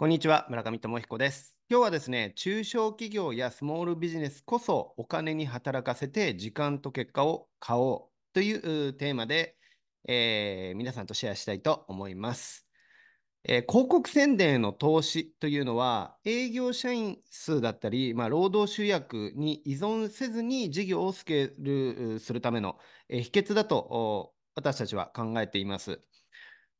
こんにちは、村上智彦です。今日はですね、中小企業やスモールビジネスこそお金に働かせて時間と結果を買おうというテーマで、えー皆さんとシェアしたいと思います。えー広告宣伝への投資というのは、営業社員数だったり、まあ、労働集約に依存せずに事業をスケールするための、えー秘訣だと私たちは考えています。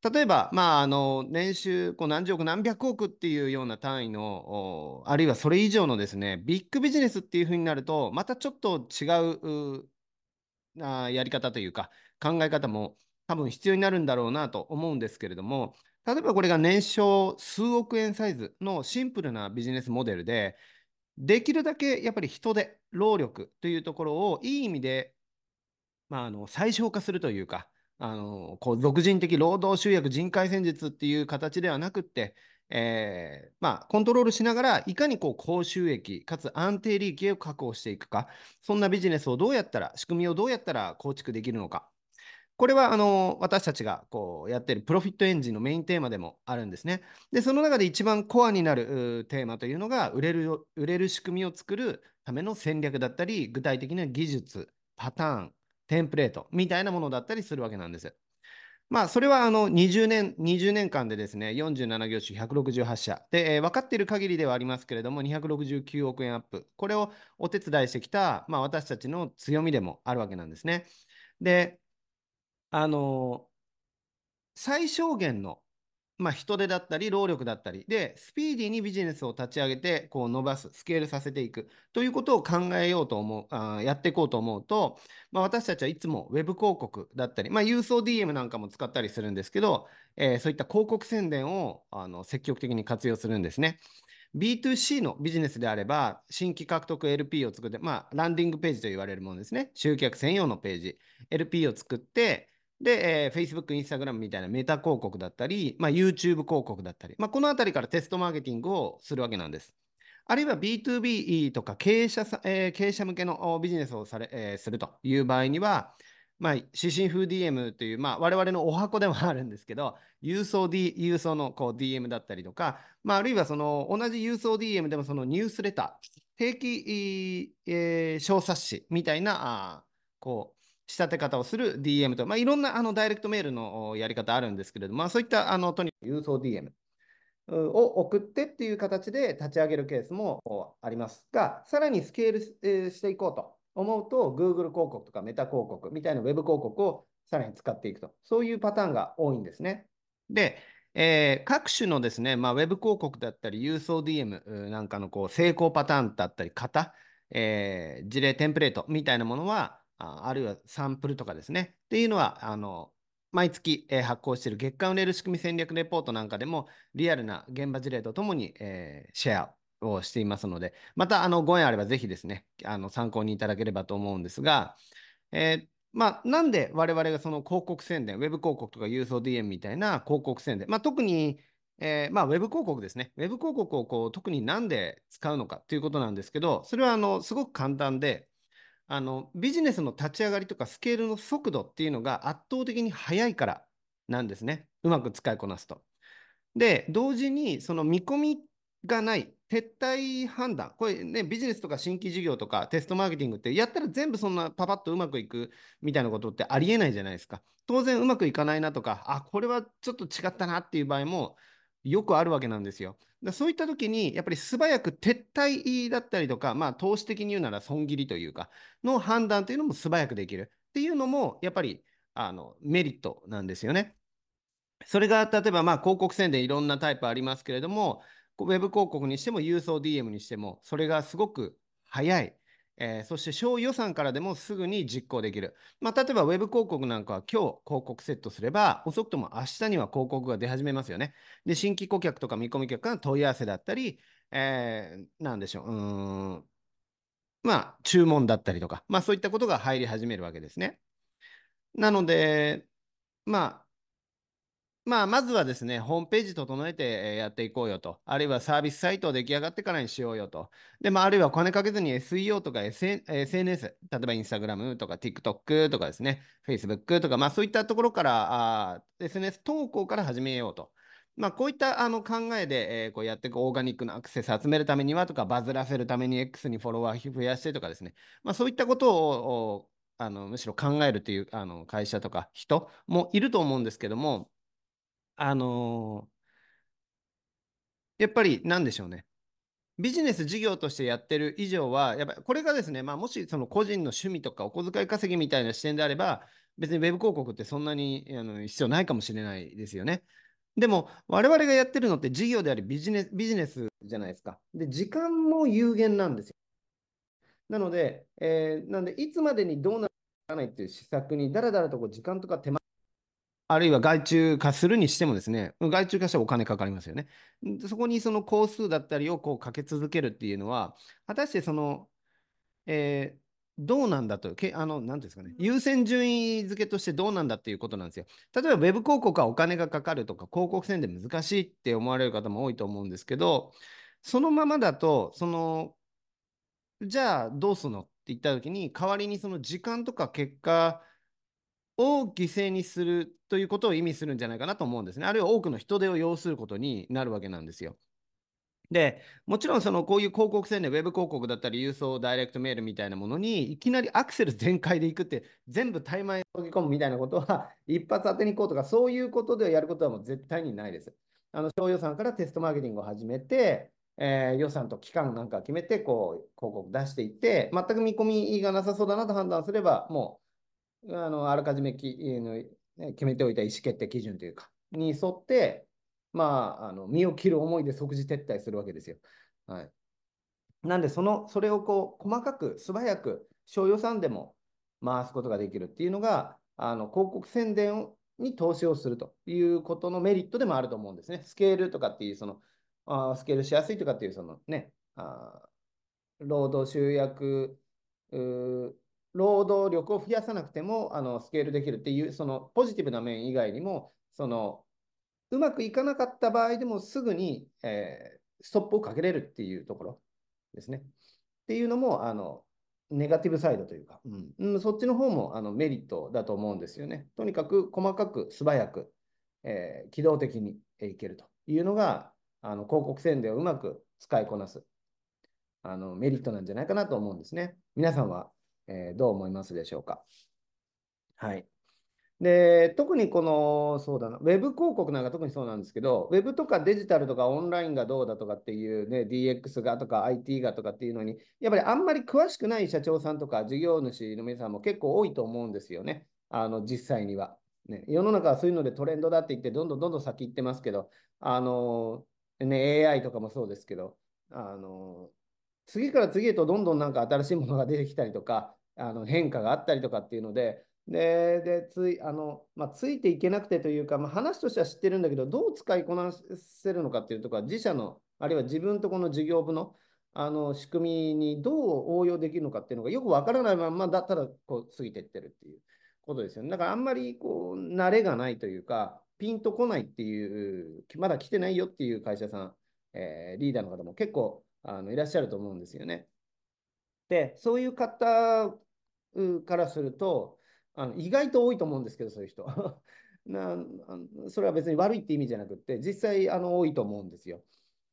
例えば、まあ、あの年収こう何十億、何百億っていうような単位の、あるいはそれ以上のですね、ビッグビジネスっていうふうになると、またちょっと違うあやり方というか、考え方も多分必要になるんだろうなと思うんですけれども、例えばこれが年商数億円サイズのシンプルなビジネスモデルで、できるだけやっぱり人手、労力というところをいい意味で、まあ、あの最小化するというか、あのこう俗人的労働集約、人海戦術っていう形ではなくって、えーまあ、コントロールしながら、いかにこう高収益、かつ安定利益を確保していくか、そんなビジネスをどうやったら、仕組みをどうやったら構築できるのか。これはあの私たちがこうやってるプロフィットエンジンのメインテーマでもあるんですね。で、その中で一番コアになるテーマというのが、売れる売れる仕組みを作るための戦略だったり、具体的な技術、パターン、テンプレートみたいなものだったりするわけなんです。まあ、それはあの20年 ,20 年間でですね、47業種168社で、えー分かっている限りではありますけれども、269億円アップ、これをお手伝いしてきた、まあ、私たちの強みでもあるわけなんですね。で、あの最小限の、まあ、人手だったり、労力だったりで、スピーディーにビジネスを立ち上げて、こう伸ばす、スケールさせていくということを考えようと思う、あやっていこうと思うと、まあ、私たちはいつもウェブ広告だったり、まあ、郵送 DM なんかも使ったりするんですけど、えーそういった広告宣伝をあの積極的に活用するんですね。B2C のビジネスであれば、新規獲得 LP を作って、まあ、ランディングページと言われるものですね。集客専用のページ、LP を作って、で、えー Facebook、Instagram みたいなメタ広告だったり、まあ、YouTube 広告だったり、まあ、このあたりからテストマーケティングをするわけなんです。あるいは B2B とか経営者さ、えー経営者向けのビジネスをされ、えーするという場合には、まあ、指針風 DM という、まあ、我々のお箱では あるんですけど、郵送、D、郵送のこう DM だったりとか、まあ、あるいはその同じ郵送 DM でもそのニュースレター、定期、えー小冊子みたいな、あこう、仕立て方をする DM と、まあ、いろんなあのダイレクトメールのやり方あるんですけれども、まあ、そういったあのとにかく郵送 DM を送ってっていう形で立ち上げるケースもありますが、さらにスケールしていこうと思うと、Google 広告とかメタ広告みたいなウェブ広告をさらに使っていくと、そういうパターンが多いんですね。で、えー各種のですね、まあ、ウェブ広告だったり、郵送 DM なんかのこう成功パターンだったり、型、えー事例、テンプレートみたいなものは、ああるいはサンプルとかですね、っていうのは、あの毎月、えー発行している月間売れる仕組み戦略レポートなんかでも、リアルな現場事例とともに、えーシェアをしていますので、またあのご縁あればぜひですね、あの参考にいただければと思うんですが、えーまあ、なんで我々がその広告宣伝、ウェブ広告とか郵送 DM みたいな広告宣伝、まあ、特に、えーまあ、ウェブ広告ですね。ウェブ広告をこう特になんで使うのかということなんですけど、それはあのすごく簡単で、あのビジネスの立ち上がりとかスケールの速度っていうのが圧倒的に速いからなんですね。うまく使いこなすと。で、同時にその見込みがない撤退判断、これね、ビジネスとか新規事業とかテストマーケティングってやったら全部そんなパパッとうまくいくみたいなことってありえないじゃないですか。当然うまくいかないなとか、あ、これはちょっと違ったなっていう場合もよくあるわけなんですよ。だそういった時に、やっぱり素早く撤退だったりとか、まあ、投資的に言うなら損切りというか、の判断というのも素早くできるっていうのも、やっぱりあのメリットなんですよね。それが例えばまあ広告宣伝いろんなタイプありますけれども、ウェブ広告にしても郵送 DM にしても、それがすごく早い。えーそして小予算からでもすぐに実行できる。まあ、例えばウェブ広告なんかは今日広告セットすれば、遅くとも明日には広告が出始めますよね。で、新規顧客とか見込み客から問い合わせだったり、えーなんでしょう、うん、まあ、注文だったりとか、まあ、そういったことが入り始めるわけですね。なので、まあ、まあ、まずはですね、ホームページ整えてやっていこうよと。あるいはサービスサイト出来上がってからにしようよと。で、まあ、あるいはお金かけずに SEO とか SNS、例えばインスタグラムとか TikTok とかですね、Facebook とか、まあそういったところから、あ SNS 投稿から始めようと。まあ、こういったあの考えで、えこうやっていくオーガニックなアクセス集めるためにはとか、バズらせるために X にフォロワー増やしてとかですね、まあ、そういったことをあのむしろ考えるというあの会社とか人もいると思うんですけども、あのやっぱりなんでしょうね。ビジネス事業としてやってる以上は、やっぱこれがですね、まあ、もしその個人の趣味とかお小遣い稼ぎみたいな視点であれば、別にウェブ広告ってそんなにあの必要ないかもしれないですよね。でも、我々がやってるのって事業でありビジネスビジネスじゃないですか。で、時間も有限なんですよ。なので、えーなんで、いつまでにどうなるかないっていう施策に、だらだらとこう時間とか手間、あるいは外注化するにしてもですね、外注化したらお金かかりますよね。でそこにその工数だったりをこうかけ続けるっていうのは、果たしてその、えーどうなんだと、けあの、なんていうんですかね、優先順位付けとしてどうなんだっていうことなんですよ。例えば、ウェブ広告はお金がかかるとか、広告宣伝難しいって思われる方も多いと思うんですけど、そのままだと、その、じゃあどうするのって言ったときに、代わりにその時間とか結果を犠牲にするということを意味するんじゃないかなと思うんですね。あるいは多くの人手を要することになるわけなんですよ。で、もちろんそのこういう広告宣伝、ウェブ広告だったり、郵送ダイレクトメールみたいなものに、いきなりアクセル全開でいくって、全部怠慢に飛び込むみたいなことは、一発当てに行こうとか、そういうことでやることはもう絶対にないです。あの小予算からテストマーケティングを始めて、えー予算と期間なんか決めて、こう、広告出していって、全く見込みがなさそうだなと判断すれば、もう、あのあらかじめきね決めておいた意思決定基準というか、に沿って、まあ、あの身を切る思いで即時撤退するわけですよ。はい。なんで、その、それをこう、細かく、素早く、小予算でも回すことができるっていうのが、あの、広告宣伝に投資をするということのメリットでもあると思うんですね。スケールとかっていう、その、あスケールしやすいとかっていう、そのね、あ労働集約、労働力を増やさなくても、あの、スケールできるっていう、その、ポジティブな面以外にも、その、うまくいかなかった場合でもすぐに、えーストップをかけれるっていうところですね。っていうのも、あの、ネガティブサイドというか、うんうんそっちの方もあのメリットだと思うんですよね。とにかく細かく素早く、えー機動的にいけるというのが、あの広告宣伝をうまく使いこなすあのメリットなんじゃないかなと思うんですね。皆さんは、えーどう思いますでしょうか？はい。で、特にこの、そうだな、ウェブ広告なんか特にそうなんですけど、ウェブとかデジタルとかオンラインがどうだとかっていうね、DX がとか IT がとかっていうのに、やっぱりあんまり詳しくない社長さんとか事業主の皆さんも結構多いと思うんですよね。あの、実際には。ね、世の中はそういうのでトレンドだって言って、どんどんどんどん先行ってますけど、あの、ね、AI とかもそうですけど、あの、次から次へとどんどんなんか新しいものが出てきたりとか、あの変化があったりとかっていうので、で、でついあのまあ、ついていけなくてというか、まあ、話としては知ってるんだけど、どう使いこなせるのかっていうところは、自社の、あるいは自分とこの事業部のあの仕組みにどう応用できるのかっていうのがよくわからないまま、だたらこう過ぎていってるっていうことですよね。だからあんまりこう慣れがないというか、ピンとこないっていう、まだ来てないよっていう会社さん、えーリーダーの方も結構あのいらっしゃると思うんですよね。で、そういう方からすると、あの意外と多いと思うんですけど、そういう人。なそれは別に悪いって意味じゃなくて、実際あの多いと思うんですよ。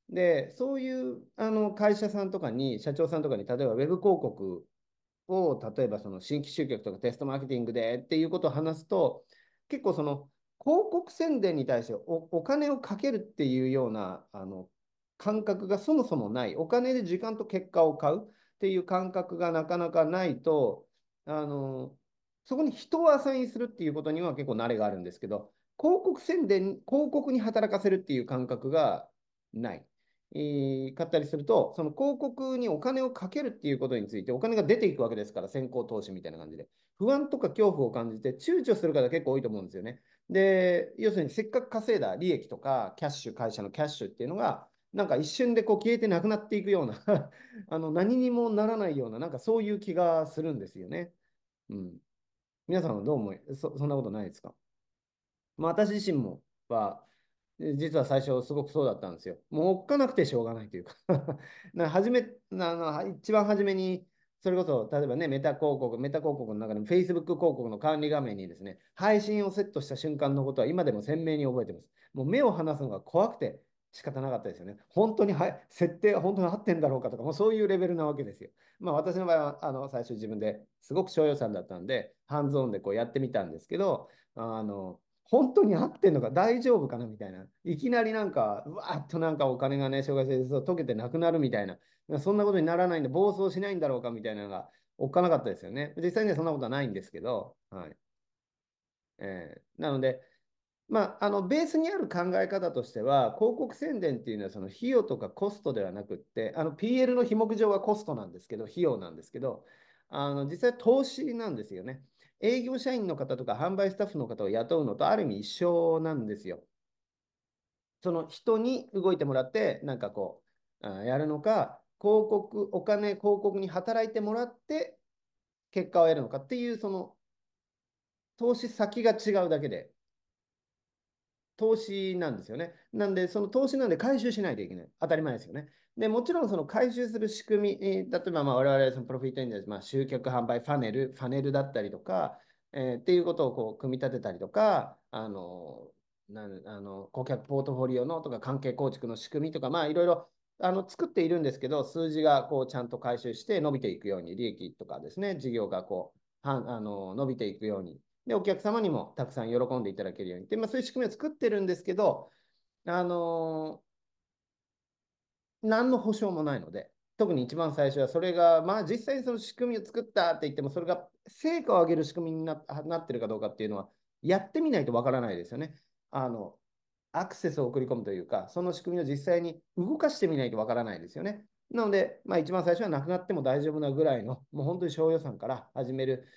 で、そういうあの会社さんとかに、社長さんとかに、例えばウェブ広告を、例えばその新規集客とかテストマーケティングでっていうことを話すと、結構その広告宣伝に対しておお金をかけるっていうようなあの感覚がそもそもない、お金で時間と結果を買うっていう感覚がなかなかないと、あのそこに人をアサインするっていうことには結構慣れがあるんですけど、広告宣伝、広告に働かせるっていう感覚がない。買ったりすると、その広告にお金をかけるっていうことについて、お金が出ていくわけですから、先行投資みたいな感じで。不安とか恐怖を感じて、躊躇する方結構多いと思うんですよね。で、要するにせっかく稼いだ利益とか、キャッシュ、会社のキャッシュっていうのが、なんか一瞬でこう消えてなくなっていくような あの何にもならないような、なんかそういう気がするんですよね。うん。皆さんはどう思いそ、そんなことないですか？まあ私自身もは、実は最初すごくそうだったんですよ。もうおっかなくてしょうがないというか な初めあの、一番初めにそれこそ、例えばね、メタ広告、メタ広告の中でも Facebook 広告の管理画面にですね、配信をセットした瞬間のことは今でも鮮明に覚えてます。もう目を離すのが怖くて仕方なかったですよね。本当には設定本当に合ってんだろうかとか、もうそういうレベルなわけですよ。まあ私の場合は、あの、最初自分ですごく小予算だったんで、ハンズオンでこうやってみたんですけど、あの、本当に合ってんのか大丈夫かなみたいな。いきなりなんか、うわーっとなんかお金がね、障害性溶けてなくなるみたいな。そんなことにならないんで、暴走しないんだろうかみたいなのが、おっかなかったですよね。実際にはそんなことはないんですけど、はい。えー、なので、まあ、あのベースにある考え方としては、広告宣伝っていうのはその費用とかコストではなくって、あの PL の費目上はコストなんですけど、費用なんですけど、あの実際投資なんですよね。営業社員の方とか販売スタッフの方を雇うのとある意味一緒なんですよ。その人に動いてもらって、なんかこう、やるのか、広告、お金、広告に働いてもらって結果を得るのかっていう、その投資先が違うだけで、投資なんですよね。なんで、その投資なんで回収しないといけない。当たり前ですよね。で、もちろんその回収する仕組み、例えばまあ我々そのプロフィットエンジェル、まあ、集客販売ファネル、ファネルだったりとか、えー、っていうことをこう組み立てたりとか、あの、なあの顧客ポートフォリオのとか関係構築の仕組みとか、まあいろいろあの作っているんですけど、数字がこうちゃんと回収して伸びていくように、利益とかですね、事業がこうはあの伸びていくようにで、お客様にもたくさん喜んでいただけるように。で、まあ、そういう仕組みを作ってるんですけど、あのー、何の保証もないので、特に一番最初はそれが、まあ実際にその仕組みを作ったって言っても、それが成果を上げる仕組みにななってるかどうかっていうのは、やってみないとわからないですよね。あの、アクセスを送り込むというか、その仕組みを実際に動かしてみないとわからないですよね。なので、まあ一番最初はなくなっても大丈夫なぐらいの、もう本当に小予算から始める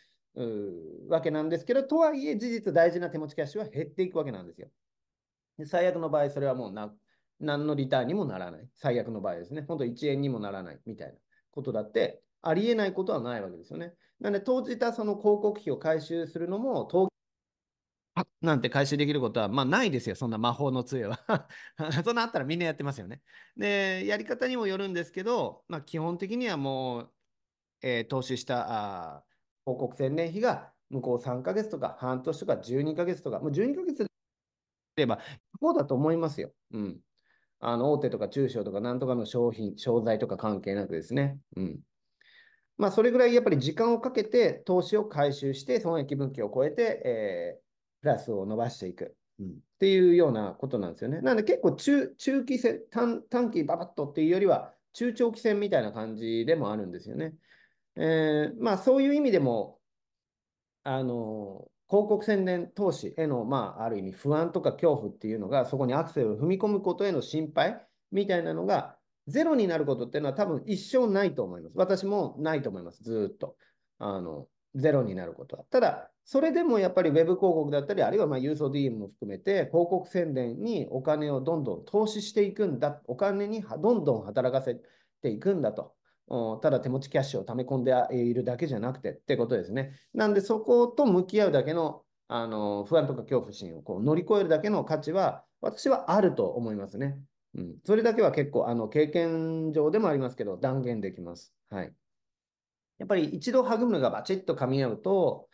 わけなんですけど、とはいえ事実大事な手持ちキャッシュは減っていくわけなんですよ。で最悪の場合、それはもうな何のリターンにもならない。最悪の場合ですね。本当1円にもならないみたいなことだって、ありえないことはないわけですよね。なので、投じたその広告費を回収するのも、なんて回収できることは、まあないですよ、そんな魔法の杖は。そんなあったらみんなやってますよね。で、やり方にもよるんですけど、まあ基本的にはもう、えー、投資したあ広告宣伝費が向こう3ヶ月とか半年とか12ヶ月とか、もう12ヶ月でれば、こうだと思いますよ。うん。あの大手とか中小とかなんとかの商品、商材とか関係なくですね。うん。まあ、それぐらいやっぱり時間をかけて投資を回収して、損益分岐を超えて、えー、プラスを伸ばしていく。うん、っていうようなことなんですよね。なので結構中中期戦短、短期ババッとっていうよりは、中長期戦みたいな感じでもあるんですよね。えー、まあそういう意味でも、あの、広告宣伝投資への、まあ、ある意味不安とか恐怖っていうのが、そこにアクセルを踏み込むことへの心配みたいなのが、ゼロになることっていうのは多分一生ないと思います。私もないと思います、ずっと。あの、ゼロになることは。ただ、それでもやっぱり Web 広告だったり、あるいはまあ郵送 DM も含めて、広告宣伝にお金をどんどん投資していくんだ、お金にどんどん働かせていくんだと。ただ手持ちキャッシュを溜め込んでいるだけじゃなくてってことですね。なんでそこと向き合うだけのあの不安とか恐怖心をこう乗り越えるだけの価値は私はあると思いますね。うん、それだけは結構あの経験上でもありますけど断言できます。はい。やっぱり一度育むのがバチッと噛み合うと、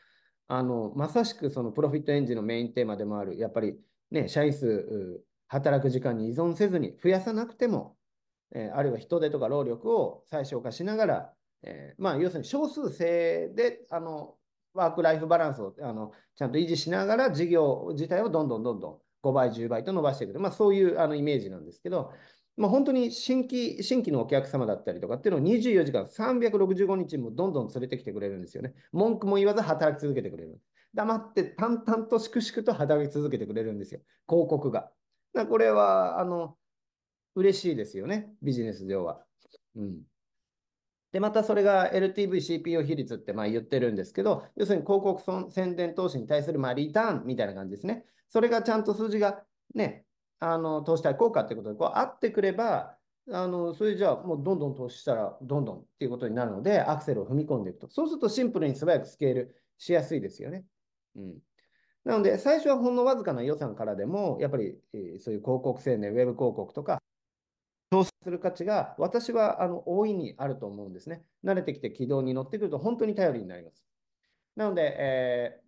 あのまさしくそのプロフィットエンジンのメインテーマでもある、やっぱりね、社員数、働く時間に依存せずに増やさなくてもえ、あるいは人手とか労力を最小化しながら、え、まあ、要するに少数制であのワーク・ライフ・バランスをあのちゃんと維持しながら事業自体をどんどんどんどん5倍、10倍と伸ばしていく、まあ、そういうあのイメージなんですけど、まあ、本当に新規新規のお客様だったりとかっていうのを24時間365日もどんどん連れてきてくれるんですよね。文句も言わず働き続けてくれる。黙って淡々と粛々と働き続けてくれるんですよ。広告が。これはあの嬉しいですよね、ビジネス上は。うん。で、またそれが LTV、CPO 比率ってまあ言ってるんですけど、要するに広告宣伝投資に対するまあリターンみたいな感じですね。それがちゃんと数字がね、あの投資対効果ってことでこう合ってくれば、あのそれじゃあもうどんどん投資したらどんどんっていうことになるので、アクセルを踏み込んでいくと。そうするとシンプルに素早くスケールしやすいですよね。うん。なので、最初はほんのわずかな予算からでも、やっぱり、え、そういう広告宣伝、ウェブ広告とか、する価値が私はあの大いにあると思うんですね。慣れてきて軌道に乗ってくると本当に頼りになります。なので、えー、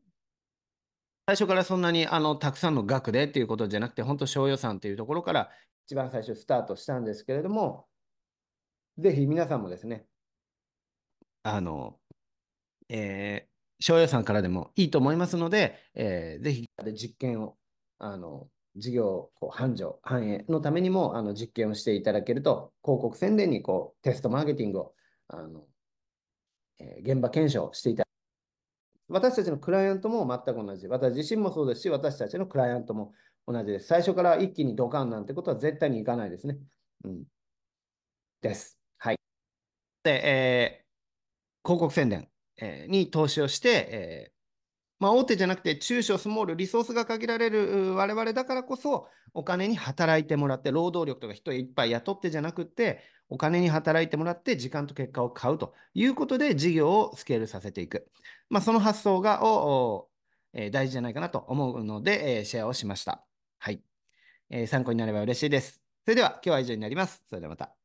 最初からそんなにあのたくさんの額でっていうことじゃなくて、本当小予算っていうところから一番最初スタートしたんですけれども、ぜひ皆さんもですね、あの、えー、小予算からでもいいと思いますので、えー、ぜひ実験を、あの、事業こう繁盛、繁栄のためにもあの実験をしていただけると、広告宣伝にこうテストマーケティングをあの、えー、現場検証していただ私たちのクライアントも全く同じ。私自身もそうですし、私たちのクライアントも同じです。最初から一気にドカンなんてことは絶対にいかないですね。うん。です。はい。で、えー、広告宣伝、えー、に投資をして、えー、まあ、大手じゃなくて中小スモールリソースが限られる我々だからこそお金に働いてもらって労働力とか人いっぱい雇ってじゃなくてお金に働いてもらって時間と結果を買うということで事業をスケールさせていく、まあ、その発想がを、えー、大事じゃないかなと思うので、えー、シェアをしました。はい、えー、参考になれば嬉しいです。それでは今日は以上になります。それではまた。